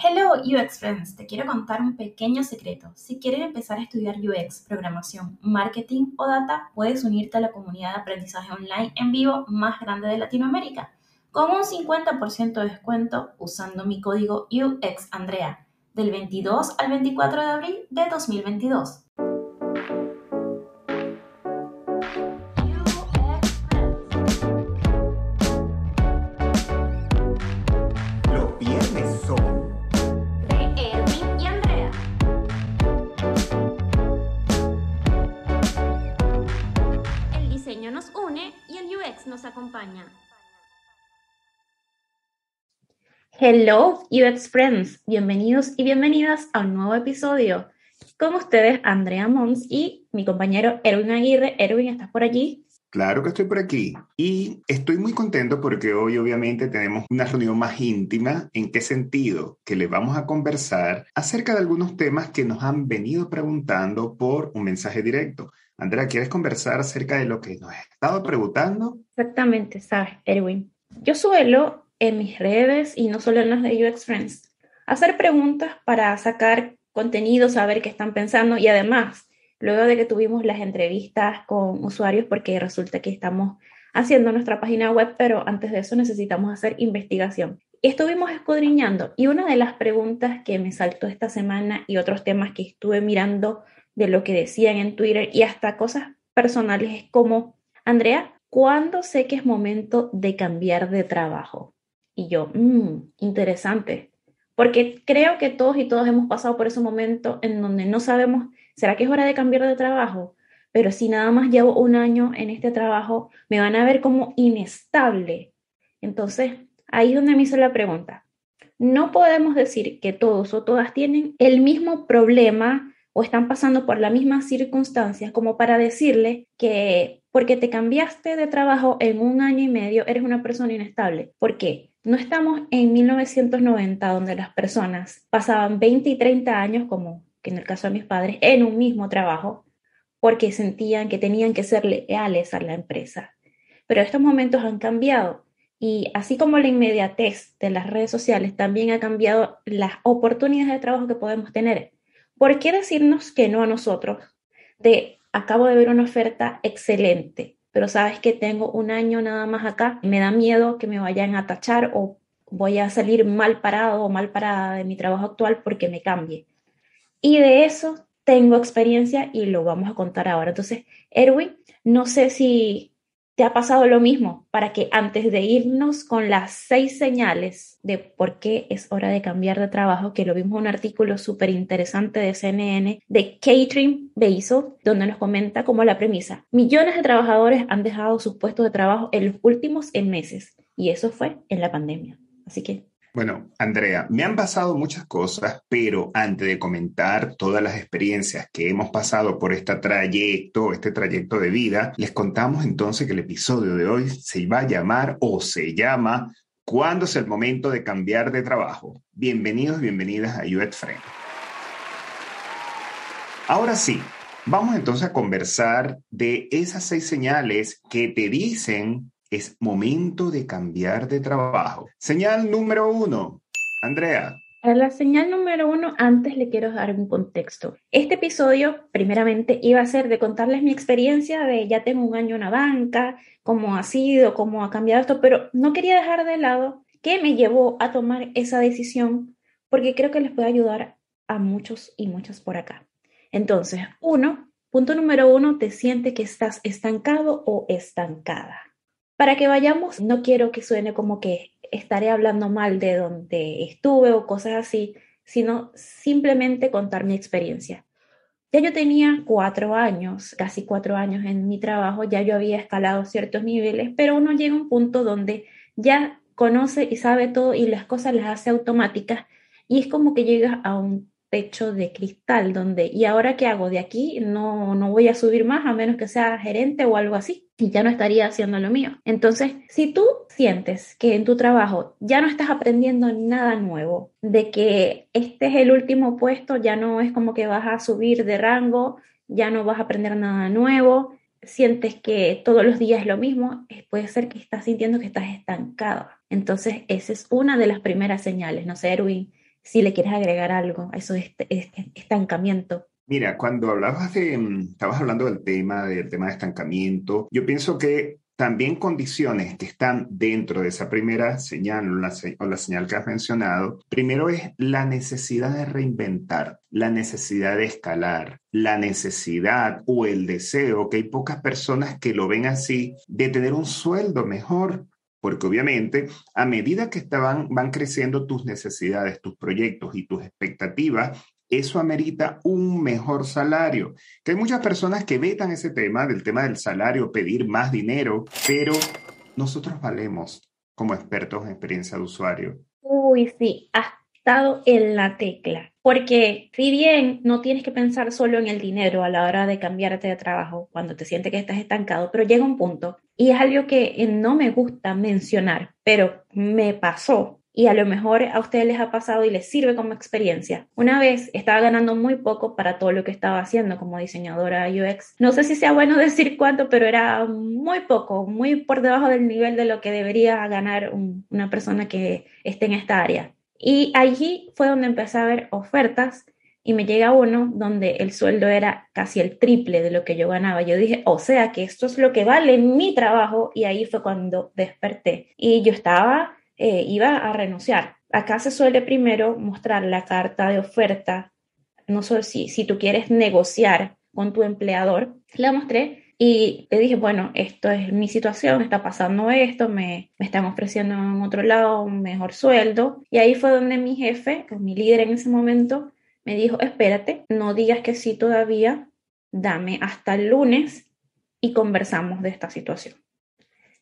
Hello UX Friends, te quiero contar un pequeño secreto. Si quieres empezar a estudiar UX, programación, marketing o data, puedes unirte a la comunidad de aprendizaje online en vivo más grande de Latinoamérica, con un 50% de descuento usando mi código UXAndrea del 22 al 24 de abril de 2022. Hello, UX Friends. Bienvenidos y bienvenidas a un nuevo episodio. Con ustedes, Andrea Mons y mi compañero Erwin Aguirre. Erwin, ¿estás por allí? Claro que estoy por aquí y estoy muy contento porque hoy obviamente tenemos una reunión más íntima. ¿En qué sentido? Que le vamos a conversar acerca de algunos temas que nos han venido preguntando por un mensaje directo. Andrea, ¿quieres conversar acerca de lo que nos has estado preguntando? Exactamente, sabes, Erwin. Yo suelo en mis redes y no solo en las de UX Friends hacer preguntas para sacar contenido, saber qué están pensando y además, luego de que tuvimos las entrevistas con usuarios, porque resulta que estamos haciendo nuestra página web, pero antes de eso necesitamos hacer investigación. Estuvimos escudriñando y una de las preguntas que me saltó esta semana y otros temas que estuve mirando de lo que decían en Twitter y hasta cosas personales como, Andrea, ¿cuándo sé que es momento de cambiar de trabajo? Y yo, mmm, interesante, porque creo que todos y todos hemos pasado por ese momento en donde no sabemos, ¿será que es hora de cambiar de trabajo? Pero si nada más llevo un año en este trabajo, me van a ver como inestable. Entonces, ahí es donde me hizo la pregunta. No podemos decir que todos o todas tienen el mismo problema o están pasando por las mismas circunstancias como para decirle que porque te cambiaste de trabajo en un año y medio eres una persona inestable. ¿Por qué? No estamos en 1990 donde las personas pasaban 20 y 30 años, como en el caso de mis padres, en un mismo trabajo porque sentían que tenían que ser leales a la empresa. Pero estos momentos han cambiado y así como la inmediatez de las redes sociales también ha cambiado las oportunidades de trabajo que podemos tener. ¿Por qué decirnos que no a nosotros? De acabo de ver una oferta excelente, pero sabes que tengo un año nada más acá, me da miedo que me vayan a tachar o voy a salir mal parado o mal parada de mi trabajo actual porque me cambie. Y de eso tengo experiencia y lo vamos a contar ahora. Entonces, Erwin, no sé si ¿Te ha pasado lo mismo para que antes de irnos con las seis señales de por qué es hora de cambiar de trabajo, que lo vimos en un artículo súper interesante de CNN de Catherine Basil, donde nos comenta como la premisa, millones de trabajadores han dejado sus puestos de trabajo en los últimos meses y eso fue en la pandemia. Así que bueno, Andrea, me han pasado muchas cosas, pero antes de comentar todas las experiencias que hemos pasado por este trayecto, este trayecto de vida, les contamos entonces que el episodio de hoy se va a llamar o se llama ¿Cuándo es el momento de cambiar de trabajo? Bienvenidos bienvenidas a UX Friend. Ahora sí, vamos entonces a conversar de esas seis señales que te dicen es momento de cambiar de trabajo. Señal número uno. Andrea. A la señal número uno, antes le quiero dar un contexto. Este episodio, primeramente, iba a ser de contarles mi experiencia de ya tengo un año en la banca, cómo ha sido, cómo ha cambiado esto, pero no quería dejar de lado qué me llevó a tomar esa decisión, porque creo que les puede ayudar a muchos y muchas por acá. Entonces, uno, punto número uno, te siente que estás estancado o estancada. Para que vayamos, no quiero que suene como que estaré hablando mal de donde estuve o cosas así, sino simplemente contar mi experiencia. Ya yo tenía cuatro años, casi cuatro años en mi trabajo, ya yo había escalado ciertos niveles, pero uno llega a un punto donde ya conoce y sabe todo y las cosas las hace automáticas y es como que llega a un techo de cristal donde, ¿y ahora qué hago? De aquí no, no voy a subir más a menos que sea gerente o algo así y ya no estaría haciendo lo mío. Entonces, si tú sientes que en tu trabajo ya no estás aprendiendo nada nuevo, de que este es el último puesto, ya no es como que vas a subir de rango, ya no vas a aprender nada nuevo, sientes que todos los días es lo mismo, puede ser que estás sintiendo que estás estancado. Entonces, esa es una de las primeras señales. No sé, Erwin, si le quieres agregar algo a eso de este, este estancamiento. Mira, cuando hablabas de, mm, estabas hablando del tema, del tema de estancamiento, yo pienso que también condiciones que están dentro de esa primera señal o la, o la, señal que has mencionado, primero es la necesidad de reinventar, la necesidad de escalar, la necesidad o el deseo, que hay pocas personas que lo ven así, de tener un sueldo mejor. Porque obviamente a medida que estaban, van creciendo tus necesidades, tus proyectos y tus expectativas, eso amerita un mejor salario. Que hay muchas personas que vetan ese tema, del tema del salario, pedir más dinero, pero nosotros valemos como expertos en experiencia de usuario. Uy, sí, has estado en la tecla. Porque si bien no tienes que pensar solo en el dinero a la hora de cambiarte de trabajo cuando te sientes que estás estancado, pero llega un punto, y es algo que no me gusta mencionar, pero me pasó y a lo mejor a ustedes les ha pasado y les sirve como experiencia. Una vez estaba ganando muy poco para todo lo que estaba haciendo como diseñadora UX. No sé si sea bueno decir cuánto, pero era muy poco, muy por debajo del nivel de lo que debería ganar una persona que esté en esta área. Y allí fue donde empecé a ver ofertas y me llega uno donde el sueldo era casi el triple de lo que yo ganaba. Yo dije, o sea que esto es lo que vale mi trabajo y ahí fue cuando desperté. Y yo estaba eh, iba a renunciar. Acá se suele primero mostrar la carta de oferta, no sé si, si tú quieres negociar con tu empleador. La mostré y le dije, bueno, esto es mi situación, está pasando esto, me, me están ofreciendo en otro lado un mejor sueldo. Y ahí fue donde mi jefe, mi líder en ese momento, me dijo, espérate, no digas que sí todavía, dame hasta el lunes y conversamos de esta situación.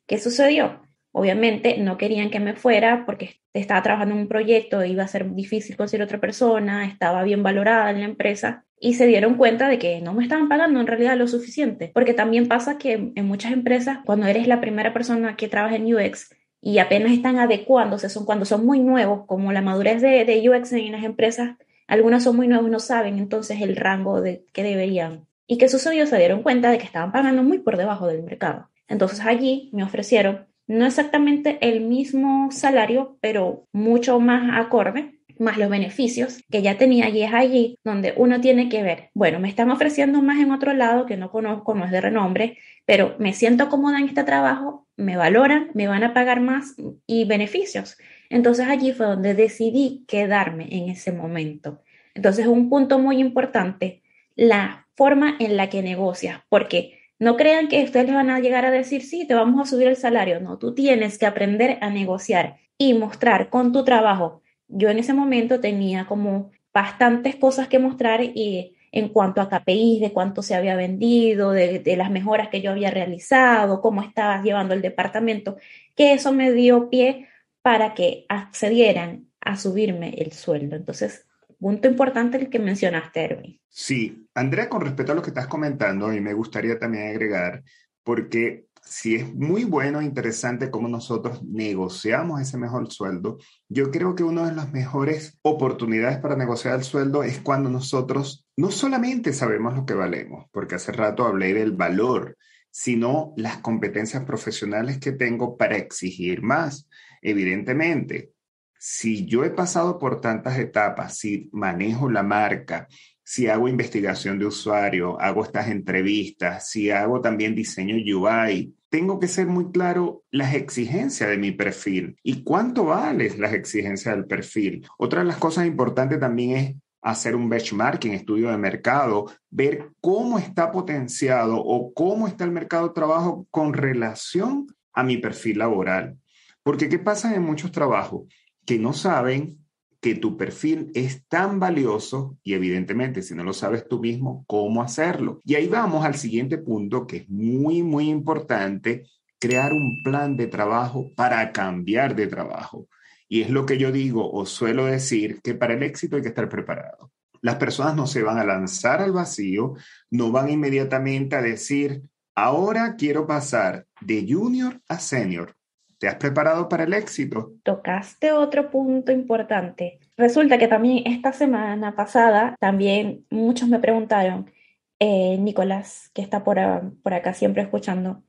¿Qué sucedió? Obviamente no querían que me fuera porque estaba trabajando en un proyecto, iba a ser difícil conseguir otra persona, estaba bien valorada en la empresa y se dieron cuenta de que no me estaban pagando en realidad lo suficiente. Porque también pasa que en muchas empresas, cuando eres la primera persona que trabaja en UX y apenas están adecuándose, son cuando son muy nuevos, como la madurez de, de UX en las empresas, algunas son muy nuevos no saben entonces el rango de que deberían. ¿Y qué sucedió? Se dieron cuenta de que estaban pagando muy por debajo del mercado. Entonces allí me ofrecieron no exactamente el mismo salario, pero mucho más acorde, más los beneficios que ya tenía y es allí donde uno tiene que ver, bueno, me están ofreciendo más en otro lado que no conozco, no es de renombre, pero me siento cómoda en este trabajo, me valoran, me van a pagar más y beneficios. Entonces allí fue donde decidí quedarme en ese momento. Entonces un punto muy importante, la forma en la que negocias, porque no crean que ustedes les van a llegar a decir, sí, te vamos a subir el salario. No, tú tienes que aprender a negociar y mostrar con tu trabajo. Yo en ese momento tenía como bastantes cosas que mostrar y en cuanto a KPIs, de cuánto se había vendido, de, las mejoras que yo había realizado, cómo estaba llevando el departamento, que eso me dio pie para que accedieran a subirme el sueldo. Entonces, punto importante el que mencionaste, Erwin. Sí, Andrea, con respecto a lo que estás comentando, y me gustaría también agregar, porque si es muy bueno e interesante cómo nosotros negociamos ese mejor sueldo, yo creo que una de las mejores oportunidades para negociar el sueldo es cuando nosotros no solamente sabemos lo que valemos, porque hace rato hablé del valor, sino las competencias profesionales que tengo para exigir más. Evidentemente, si yo he pasado por tantas etapas, si manejo la marca, si hago investigación de usuario, hago estas entrevistas, si hago también diseño UI, tengo que ser muy claro las exigencias de mi perfil y cuánto valen las exigencias del perfil. Otra de las cosas importantes también es hacer un benchmarking, estudio de mercado, ver cómo está potenciado o cómo está el mercado de trabajo con relación a mi perfil laboral. Porque ¿qué pasa en muchos trabajos? Que no saben que tu perfil es tan valioso y evidentemente si no lo sabes tú mismo, cómo hacerlo. Y ahí vamos al siguiente punto que es muy, muy importante, crear un plan de trabajo para cambiar de trabajo. Y es lo que yo digo o suelo decir que para el éxito hay que estar preparado. Las personas no se van a lanzar al vacío, no van inmediatamente a decir, ahora quiero pasar de junior a senior. ¿Te has preparado para el éxito? Tocaste otro punto importante. Resulta que también esta semana pasada, también muchos me preguntaron, eh, Nicolás, que está por, por acá siempre escuchando,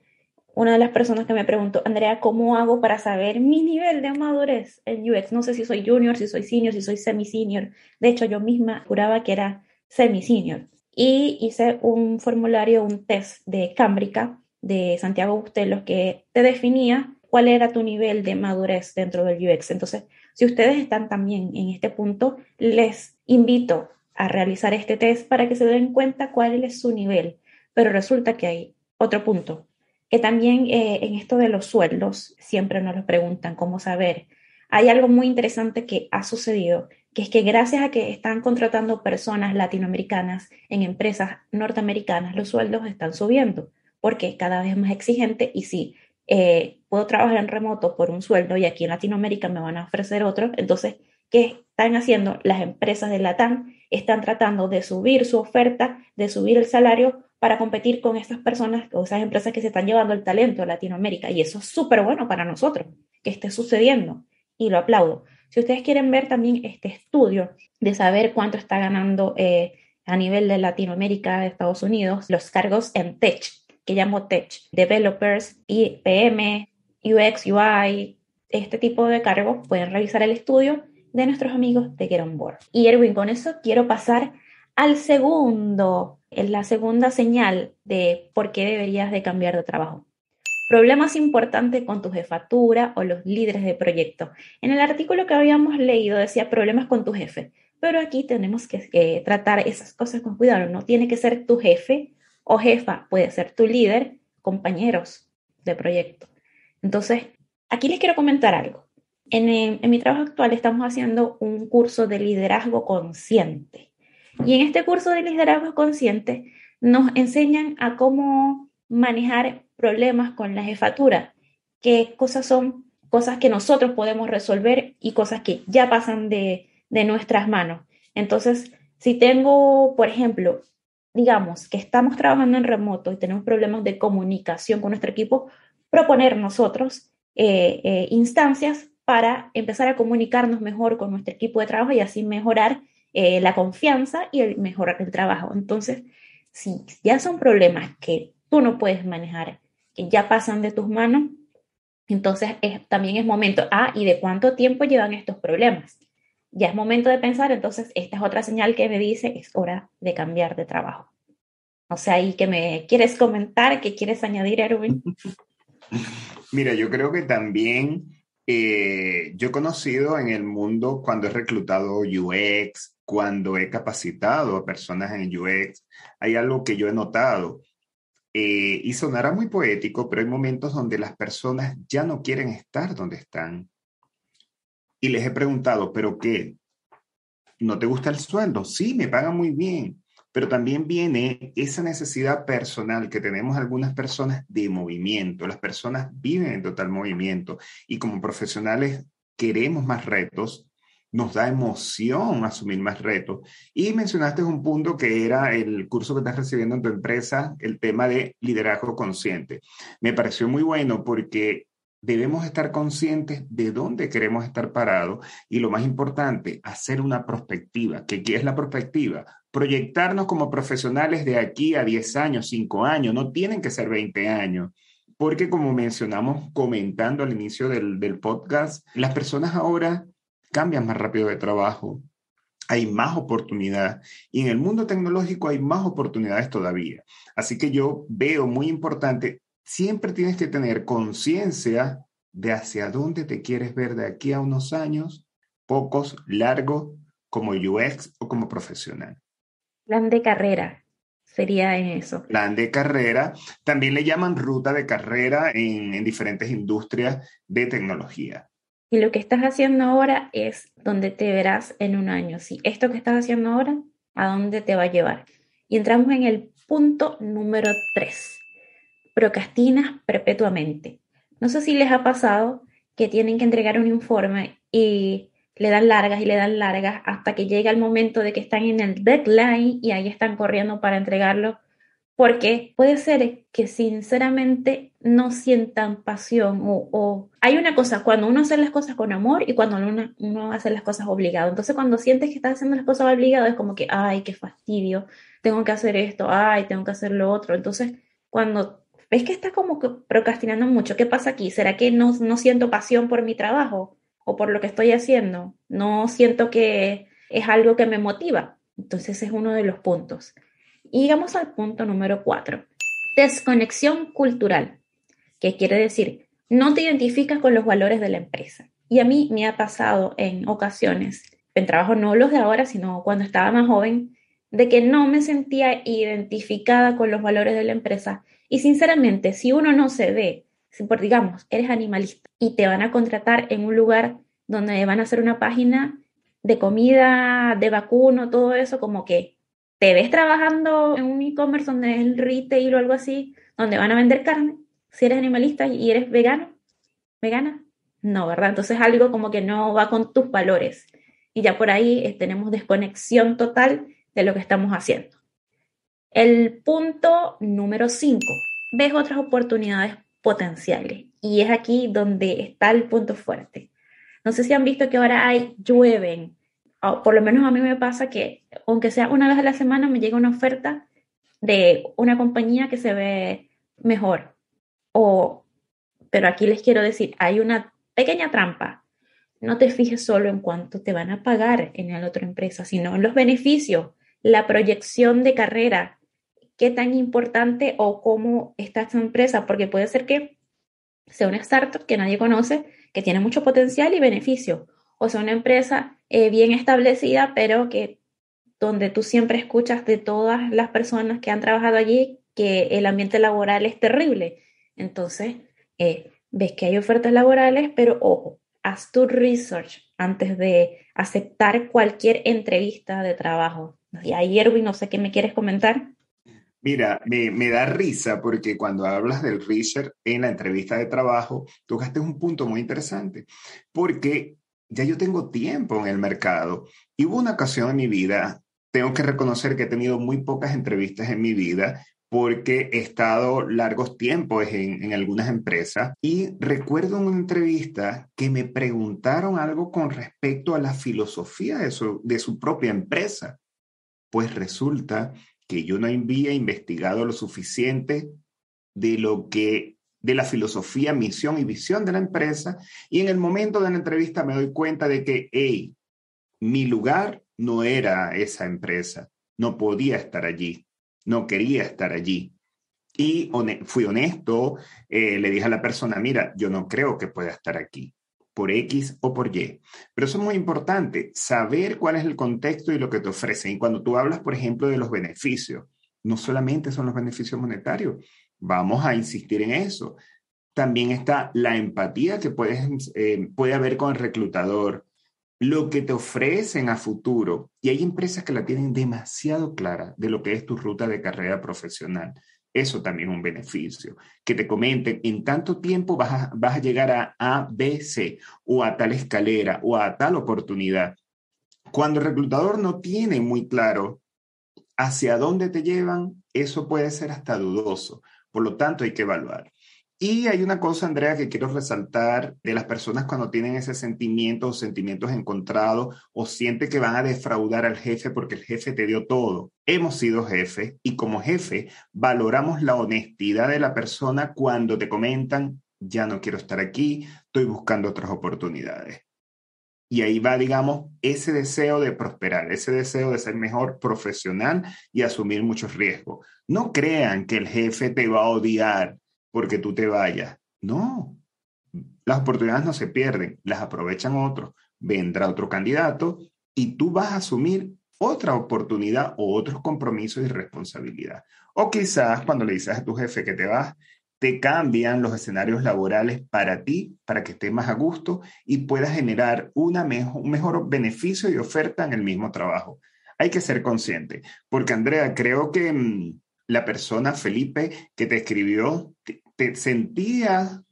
una de las personas que me preguntó, Andrea, ¿cómo hago para saber mi nivel de madurez en UX? No sé si soy junior, si soy senior, si soy semi-senior. De hecho, yo misma juraba que era semi-senior. Y hice un formulario, un test de Cámbrica de Santiago Bustelos que te definía cuál era tu nivel de madurez dentro del UX. Entonces, si ustedes están también en este punto, les invito a realizar este test para que se den cuenta cuál es su nivel. Pero resulta que hay otro punto, que también eh, en esto de los sueldos siempre nos lo preguntan, cómo saber. Hay algo muy interesante que ha sucedido, que es que gracias a que están contratando personas latinoamericanas en empresas norteamericanas, los sueldos están subiendo, porque cada vez más exigente y si eh, puedo trabajar en remoto por un sueldo y aquí en Latinoamérica me van a ofrecer otro, entonces, ¿qué están haciendo las empresas de Latam? Están tratando de subir su oferta, de subir el salario para competir con estas personas o esas empresas que se están llevando el talento a Latinoamérica. Y eso es súper bueno para nosotros que esté sucediendo y lo aplaudo. Si ustedes quieren ver también este estudio de saber cuánto está ganando eh, a nivel de Latinoamérica, de Estados Unidos, los cargos en tech, que llamo tech, developers, y PM, UX, UI, este tipo de cargos, pueden revisar el estudio de nuestros amigos de Get On Board. Y Erwin, con eso quiero pasar al segundo, en la segunda señal de por qué deberías de cambiar de trabajo. Problemas importantes con tu jefatura o los líderes de proyecto. En el artículo que habíamos leído decía problemas con tu jefe, pero aquí tenemos que tratar esas cosas con cuidado. No tiene que ser tu jefe o jefa, puede ser tu líder, compañeros de proyecto. Entonces, aquí les quiero comentar algo. En, en mi trabajo actual estamos haciendo un curso de liderazgo consciente. Y en este curso de liderazgo consciente nos enseñan a cómo manejar problemas con la jefatura, qué cosas son cosas que nosotros podemos resolver y cosas que ya pasan de, de nuestras manos. Entonces, si tengo, por ejemplo, digamos que estamos trabajando en remoto y tenemos problemas de comunicación con nuestro equipo, proponer nosotros eh, eh, instancias para empezar a comunicarnos mejor con nuestro equipo de trabajo y así mejorar eh, la confianza y el mejorar el trabajo. Entonces, si ya son problemas que tú no puedes manejar, que ya pasan de tus manos, entonces también es momento, ah, ¿y de cuánto tiempo llevan estos problemas? Ya es momento de pensar, entonces esta es otra señal que me dice, es hora de cambiar de trabajo. O sea, ¿y que me quieres comentar? ¿Qué quieres añadir, Erwin? Mira, yo creo que también eh, yo he conocido en el mundo cuando he reclutado UX, cuando he capacitado a personas en UX, hay algo que yo he notado. Eh, y sonará muy poético, pero hay momentos donde las personas ya no quieren estar donde están. Y les he preguntado, ¿pero qué? ¿No te gusta el sueldo? Sí, me pagan muy bien, pero también viene esa necesidad personal que tenemos algunas personas de movimiento. Las personas viven en total movimiento y como profesionales queremos más retos, nos da emoción asumir más retos. Y mencionaste un punto que era el curso que estás recibiendo en tu empresa, el tema de liderazgo consciente. Me pareció muy bueno porque debemos estar conscientes de dónde queremos estar parados y lo más importante, hacer una perspectiva. ¿Qué, ¿Qué es la perspectiva? Proyectarnos como profesionales de aquí a 10 años, 5 años, no tienen que ser 20 años porque como mencionamos comentando al inicio del, del, podcast, las personas ahora cambian más rápido de trabajo, hay más oportunidad y en el mundo tecnológico hay más oportunidades todavía. Así que yo veo muy importante, siempre tienes que tener conciencia de hacia dónde te quieres ver de aquí a unos años, pocos, largos, como UX o como profesional. Plan de carrera sería en eso. Plan de carrera. También le llaman ruta de carrera en, en diferentes industrias de tecnología. Y lo que estás haciendo ahora es donde te verás en un año. Si esto que estás haciendo ahora, ¿a dónde te va a llevar? Y entramos en el punto número 3. Procrastinas perpetuamente. No sé si les ha pasado que tienen que entregar un informe y le dan largas y le dan largas hasta que llega el momento de que están en el deadline y ahí están corriendo para entregarlo porque puede ser que sinceramente no sientan pasión o, hay una cosa, cuando uno hace las cosas con amor y cuando uno, uno, hace las cosas obligado. Entonces cuando sientes que estás haciendo las cosas obligado es como que, ay, qué fastidio, tengo que hacer esto, ay, tengo que hacer lo otro. Entonces cuando ¿ves que está como que procrastinando mucho? ¿Qué pasa aquí? ¿Será que no, no siento pasión por mi trabajo o por lo que estoy haciendo? No siento que es algo que me motiva. Entonces es uno de los puntos. Y llegamos al punto número cuatro. Desconexión cultural. ¿Qué quiere decir? No te identificas con los valores de la empresa. Y a mí me ha pasado en ocasiones, en trabajo no los de ahora, sino cuando estaba más joven, de que no me sentía identificada con los valores de la empresa. Y sinceramente, si uno no se ve, si por digamos, eres animalista y te van a contratar en un lugar donde van a hacer una página de comida, de vacuno, todo eso, como que te ves trabajando en un e-commerce donde es el retail o algo así, donde van a vender carne, si eres animalista y eres vegano, vegana, no, ¿verdad? Entonces algo como que no va con tus valores. Y ya por ahí eh, tenemos desconexión total de lo que estamos haciendo. El punto número 5. Ves otras oportunidades potenciales. Y es aquí donde está el punto fuerte. No sé si han visto que ahora hay, llueven. O por lo menos a mí me pasa que, aunque sea una vez a la semana, me llega una oferta de una compañía que se ve mejor. O, pero aquí les quiero decir, hay una pequeña trampa. No te fijes solo en cuánto te van a pagar en la otra empresa, sino en los beneficios la proyección de carrera, qué tan importante o cómo está esta empresa, porque puede ser que sea una startup que nadie conoce, que tiene mucho potencial y beneficio, o sea una empresa eh, bien establecida, pero que donde tú siempre escuchas de todas las personas que han trabajado allí que el ambiente laboral es terrible. Entonces, eh, ves que hay ofertas laborales, pero ojo, haz tu research antes de aceptar cualquier entrevista de trabajo. Y ahí, Erwin, no sé qué me quieres comentar. Mira, me, da risa porque cuando hablas del research en la entrevista de trabajo, tocaste un punto muy interesante, porque ya yo tengo tiempo en el mercado y hubo una ocasión en mi vida, tengo que reconocer que he tenido muy pocas entrevistas en mi vida porque he estado largos tiempos en, algunas empresas y recuerdo una entrevista que me preguntaron algo con respecto a la filosofía de su, de su propia empresa. Pues resulta que yo no había investigado lo suficiente de lo que de la filosofía, misión y visión de la empresa. Y en el momento de la entrevista me doy cuenta de que, hey, mi lugar no era esa empresa, no podía estar allí. No quería estar allí. Y fui honesto, eh, le dije a la persona, mira, yo no creo que pueda estar aquí, por X o por Y. Pero eso es muy importante, saber cuál es el contexto y lo que te ofrecen. Y cuando tú hablas, por ejemplo, de los beneficios, no solamente son los beneficios monetarios, vamos a insistir en eso. También está la empatía que puedes, eh, puede haber con el reclutador, lo que te ofrecen a futuro. Y hay empresas que la tienen demasiado clara de lo que es tu ruta de carrera profesional. Eso también es un beneficio. Que te comenten, en tanto tiempo vas a, vas a llegar a A, B, C, o a tal escalera, o a tal oportunidad. Cuando el reclutador no tiene muy claro hacia dónde te llevan, eso puede ser hasta dudoso. Por lo tanto, hay que evaluar. Y hay una cosa, Andrea, que quiero resaltar de las personas cuando tienen ese sentimiento o sentimientos encontrados o siente que van a defraudar al jefe porque el jefe te dio todo. Hemos sido jefe y como jefe valoramos la honestidad de la persona cuando te comentan, ya no quiero estar aquí, estoy buscando otras oportunidades. Y ahí va, digamos, ese deseo de prosperar, ese deseo de ser mejor profesional y asumir muchos riesgos. No crean que el jefe te va a odiar porque tú te vayas. No, las oportunidades no se pierden, las aprovechan otros. Vendrá otro candidato y tú vas a asumir otra oportunidad o otros compromisos y responsabilidad. O quizás cuando le dices a tu jefe que te vas, te cambian los escenarios laborales para ti, para que estés más a gusto y puedas generar una mejor, un mejor beneficio y oferta en el mismo trabajo. Hay que ser consciente, porque Andrea, creo que mm, la persona, Felipe, que te escribió, te sentía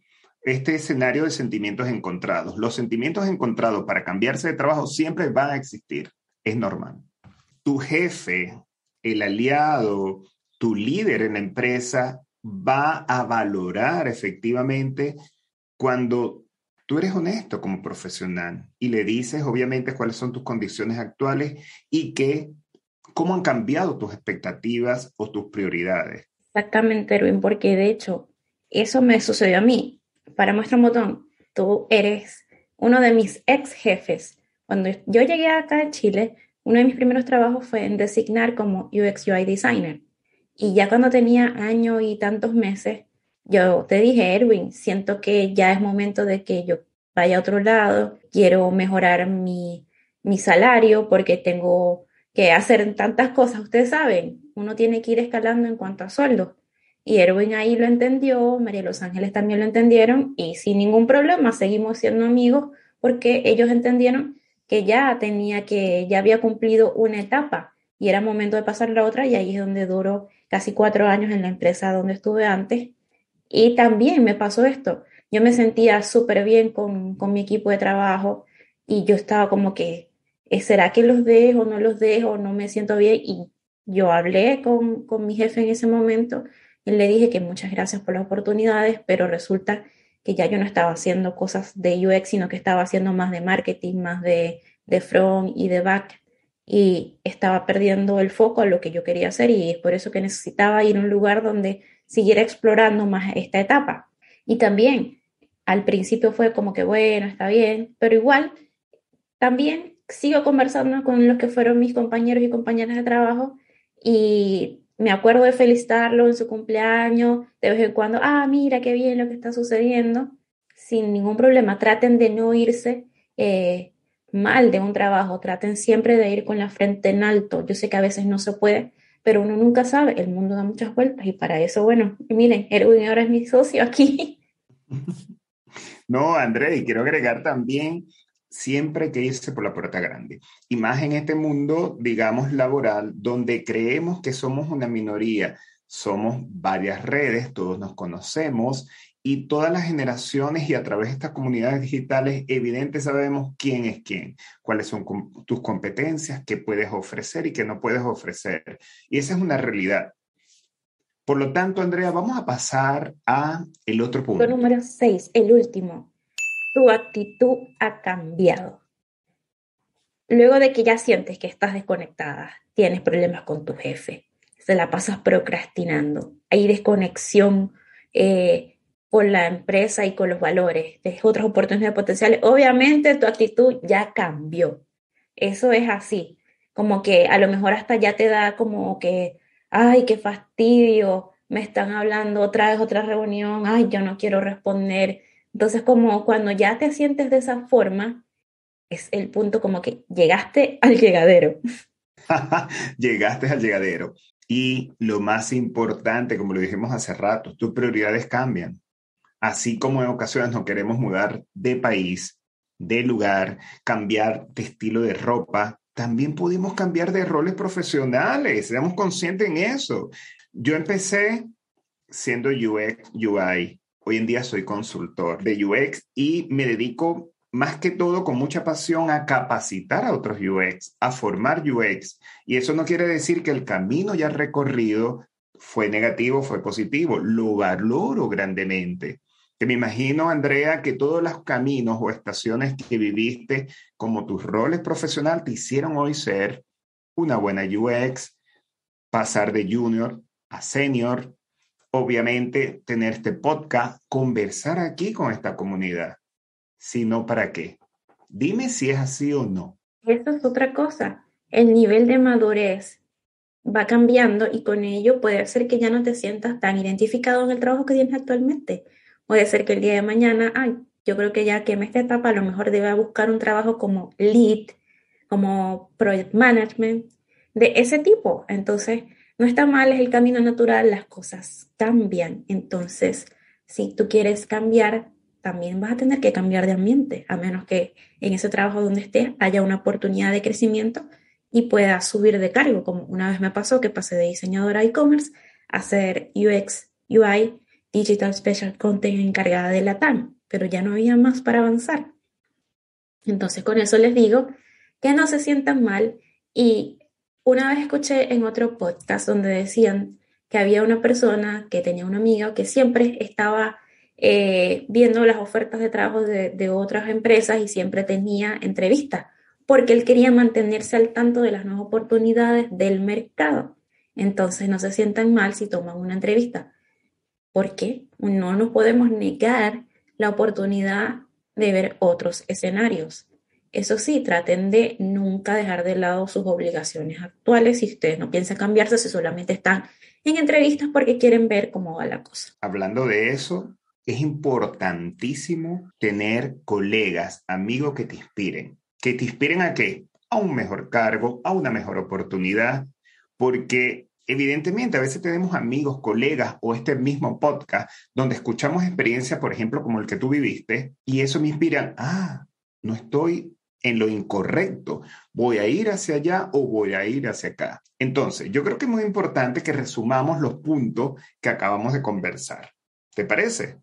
este escenario de sentimientos encontrados. Los sentimientos encontrados para cambiarse de trabajo siempre van a existir. Es normal. Tu jefe, el aliado, tu líder en la empresa va a valorar efectivamente cuando tú eres honesto como profesional y le dices obviamente cuáles son tus condiciones actuales y que cómo han cambiado tus expectativas o tus prioridades. Exactamente, Erwin, porque de hecho eso me sucedió a mí. Para muestra un botón, tú eres uno de mis ex jefes. Cuando yo llegué acá a Chile, uno de mis primeros trabajos fue en designar como UX UI designer. Y ya cuando tenía año y tantos meses, yo te dije, Erwin, siento que ya es momento de que yo vaya a otro lado, quiero mejorar mi, mi salario porque tengo que hacer tantas cosas. Ustedes saben, uno tiene que ir escalando en cuanto a sueldo. Y Erwin ahí lo entendió, María Los Ángeles también lo entendieron y sin ningún problema seguimos siendo amigos porque ellos entendieron que ya tenía que, ya había cumplido una etapa y era momento de pasar la otra y ahí es donde duró casi cuatro años en la empresa donde estuve antes. Y también me pasó esto, yo me sentía súper bien con, con mi equipo de trabajo y yo estaba como que, eh, ¿será que los dejo, no los dejo, no me siento bien? Y yo hablé con, con mi jefe en ese momento y le dije que muchas gracias por las oportunidades, pero resulta que ya yo no estaba haciendo cosas de UX, sino que estaba haciendo más de marketing, más de, de front y de back y estaba perdiendo el foco a lo que yo quería hacer y es por eso que necesitaba ir a un lugar donde siguiera explorando más esta etapa. Y también al principio fue como que bueno, está bien, pero igual también sigo conversando con los que fueron mis compañeros y compañeras de trabajo y me acuerdo de felicitarlo en su cumpleaños, de vez en cuando, ah, mira qué bien lo que está sucediendo, sin ningún problema. Traten de no irse eh, mal de un trabajo, traten siempre de ir con la frente en alto. Yo sé que a veces no se puede, pero uno nunca sabe, el mundo da muchas vueltas y para eso, bueno, miren, Erwin ahora es mi socio aquí. No, André, y quiero agregar también siempre que irse por la puerta grande. Y más en este mundo, digamos, laboral, donde creemos que somos una minoría, somos varias redes, todos nos conocemos y todas las generaciones y a través de estas comunidades digitales, evidente sabemos quién es quién, cuáles son tus competencias, qué puedes ofrecer y qué no puedes ofrecer. Y esa es una realidad. Por lo tanto, Andrea, vamos a pasar a el otro punto. número 6, el último. Tu actitud ha cambiado. Luego de que ya sientes que estás desconectada, tienes problemas con tu jefe, se la pasas procrastinando, hay desconexión eh, con la empresa y con los valores, de otras oportunidades potenciales, obviamente tu actitud ya cambió. Eso es así, como que a lo mejor hasta ya te da como que, ay, qué fastidio, me están hablando otra vez, otra reunión, ay, yo no quiero responder. Entonces, como cuando ya te sientes de esa forma, es el punto como que llegaste al llegadero. llegaste al llegadero. Y lo más importante, como lo dijimos hace rato, tus prioridades cambian. Así como en ocasiones nos queremos mudar de país, de lugar, cambiar de estilo de ropa, también pudimos cambiar de roles profesionales, seamos conscientes en eso. Yo empecé siendo UX, UI, hoy en día soy consultor de UX y me dedico más que todo con mucha pasión a capacitar a otros UX, a formar UX. Y eso no quiere decir que el camino ya recorrido fue negativo, fue positivo, lo valoro grandemente que me imagino, Andrea, que todos los caminos o estaciones que viviste como tus roles profesionales te hicieron hoy ser una buena UX, pasar de junior a senior, obviamente tener este podcast, conversar aquí con esta comunidad. Si no, ¿para qué? Dime si es así o no. Eso es otra cosa. El nivel de madurez va cambiando y con ello puede ser que ya no te sientas tan identificado en el trabajo que tienes actualmente Puede ser que el día de mañana, ay, yo creo que ya que en esta etapa a lo mejor deba buscar un trabajo como lead, como project management, de ese tipo. Entonces, no está mal, es el camino natural, las cosas cambian. Entonces, si tú quieres cambiar, también vas a tener que cambiar de ambiente, a menos que en ese trabajo donde estés haya una oportunidad de crecimiento y puedas subir de cargo, como una vez me pasó que pasé de diseñadora e-commerce a ser UX, UI Digital Special Content encargada de la TAM, pero ya no había más para avanzar. Entonces con eso les digo que no se sientan mal y una vez escuché en otro podcast donde decían que había una persona que tenía una amiga que siempre estaba eh, viendo las ofertas de trabajo de, de otras empresas y siempre tenía entrevistas porque él quería mantenerse al tanto de las nuevas oportunidades del mercado. Entonces no se sientan mal si toman una entrevista, porque no nos podemos negar la oportunidad de ver otros escenarios. Eso sí, traten de nunca dejar de lado sus obligaciones actuales si ustedes no piensan cambiarse, si solamente están en entrevistas porque quieren ver cómo va la cosa. Hablando de eso, es importantísimo tener colegas, amigos que te inspiren. ¿Que te inspiren a qué? A un mejor cargo, a una mejor oportunidad, porque evidentemente a veces tenemos amigos, colegas o este mismo podcast donde escuchamos experiencias, por ejemplo, como el que tú viviste, y eso me inspira, ah, no estoy en lo incorrecto. ¿Voy a ir hacia allá o voy a ir hacia acá? Entonces, yo creo que es muy importante que resumamos los puntos que acabamos de conversar. ¿Te parece?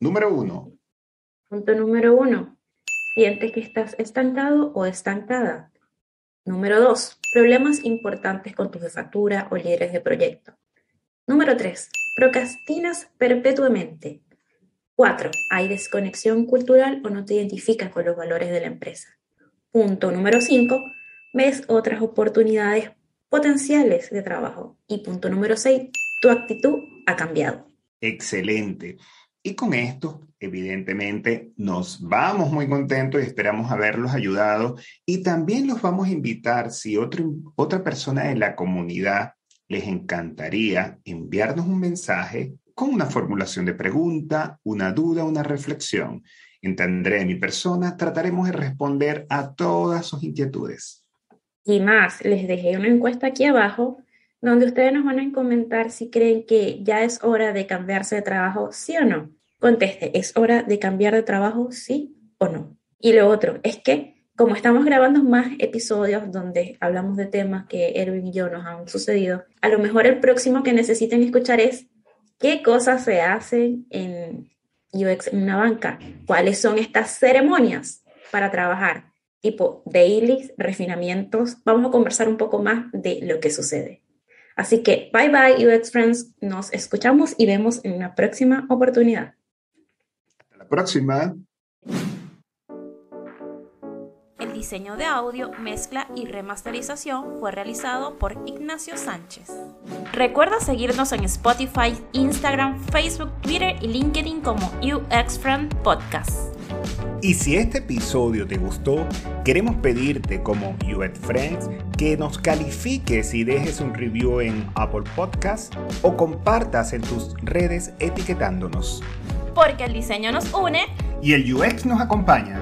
Número uno. Punto número uno. Sientes que estás estancado o estancada. Número dos. Problemas importantes con tu jefatura o líderes de proyecto. Número tres. Procrastinas perpetuamente. Cuatro. Hay desconexión cultural o no te identificas con los valores de la empresa. Punto número 5, ves otras oportunidades potenciales de trabajo. Y punto número 6, tu actitud ha cambiado. Excelente. Y con esto, evidentemente, nos vamos muy contentos y esperamos haberlos ayudado. Y también los vamos a invitar, si otro, otra persona de la comunidad les encantaría enviarnos un mensaje con una formulación de pregunta, una duda, una reflexión. Entendré mi persona, trataremos de responder a todas sus inquietudes. Y más, les dejé una encuesta aquí abajo donde ustedes nos van a comentar si creen que ya es hora de cambiarse de trabajo, sí o no. Conteste, ¿es hora de cambiar de trabajo, sí o no? Y lo otro es que, como estamos grabando más episodios donde hablamos de temas que Erwin y yo nos han sucedido, a lo mejor el próximo que necesiten escuchar es qué cosas se hacen en UX en una banca, cuáles son estas ceremonias para trabajar, tipo dailies, refinamientos. Vamos a conversar un poco más de lo que sucede. Así que bye bye UX Friends, nos escuchamos y vemos en una próxima oportunidad. Hasta la próxima diseño de audio, mezcla y remasterización fue realizado por Ignacio Sánchez. Recuerda seguirnos en Spotify, Instagram, Facebook, Twitter y LinkedIn como UX Friend Podcast. Y si este episodio te gustó, queremos pedirte como UX Friends que nos califiques y dejes un review en Apple Podcast o compartas en tus redes etiquetándonos. Porque el diseño nos une y el UX nos acompaña.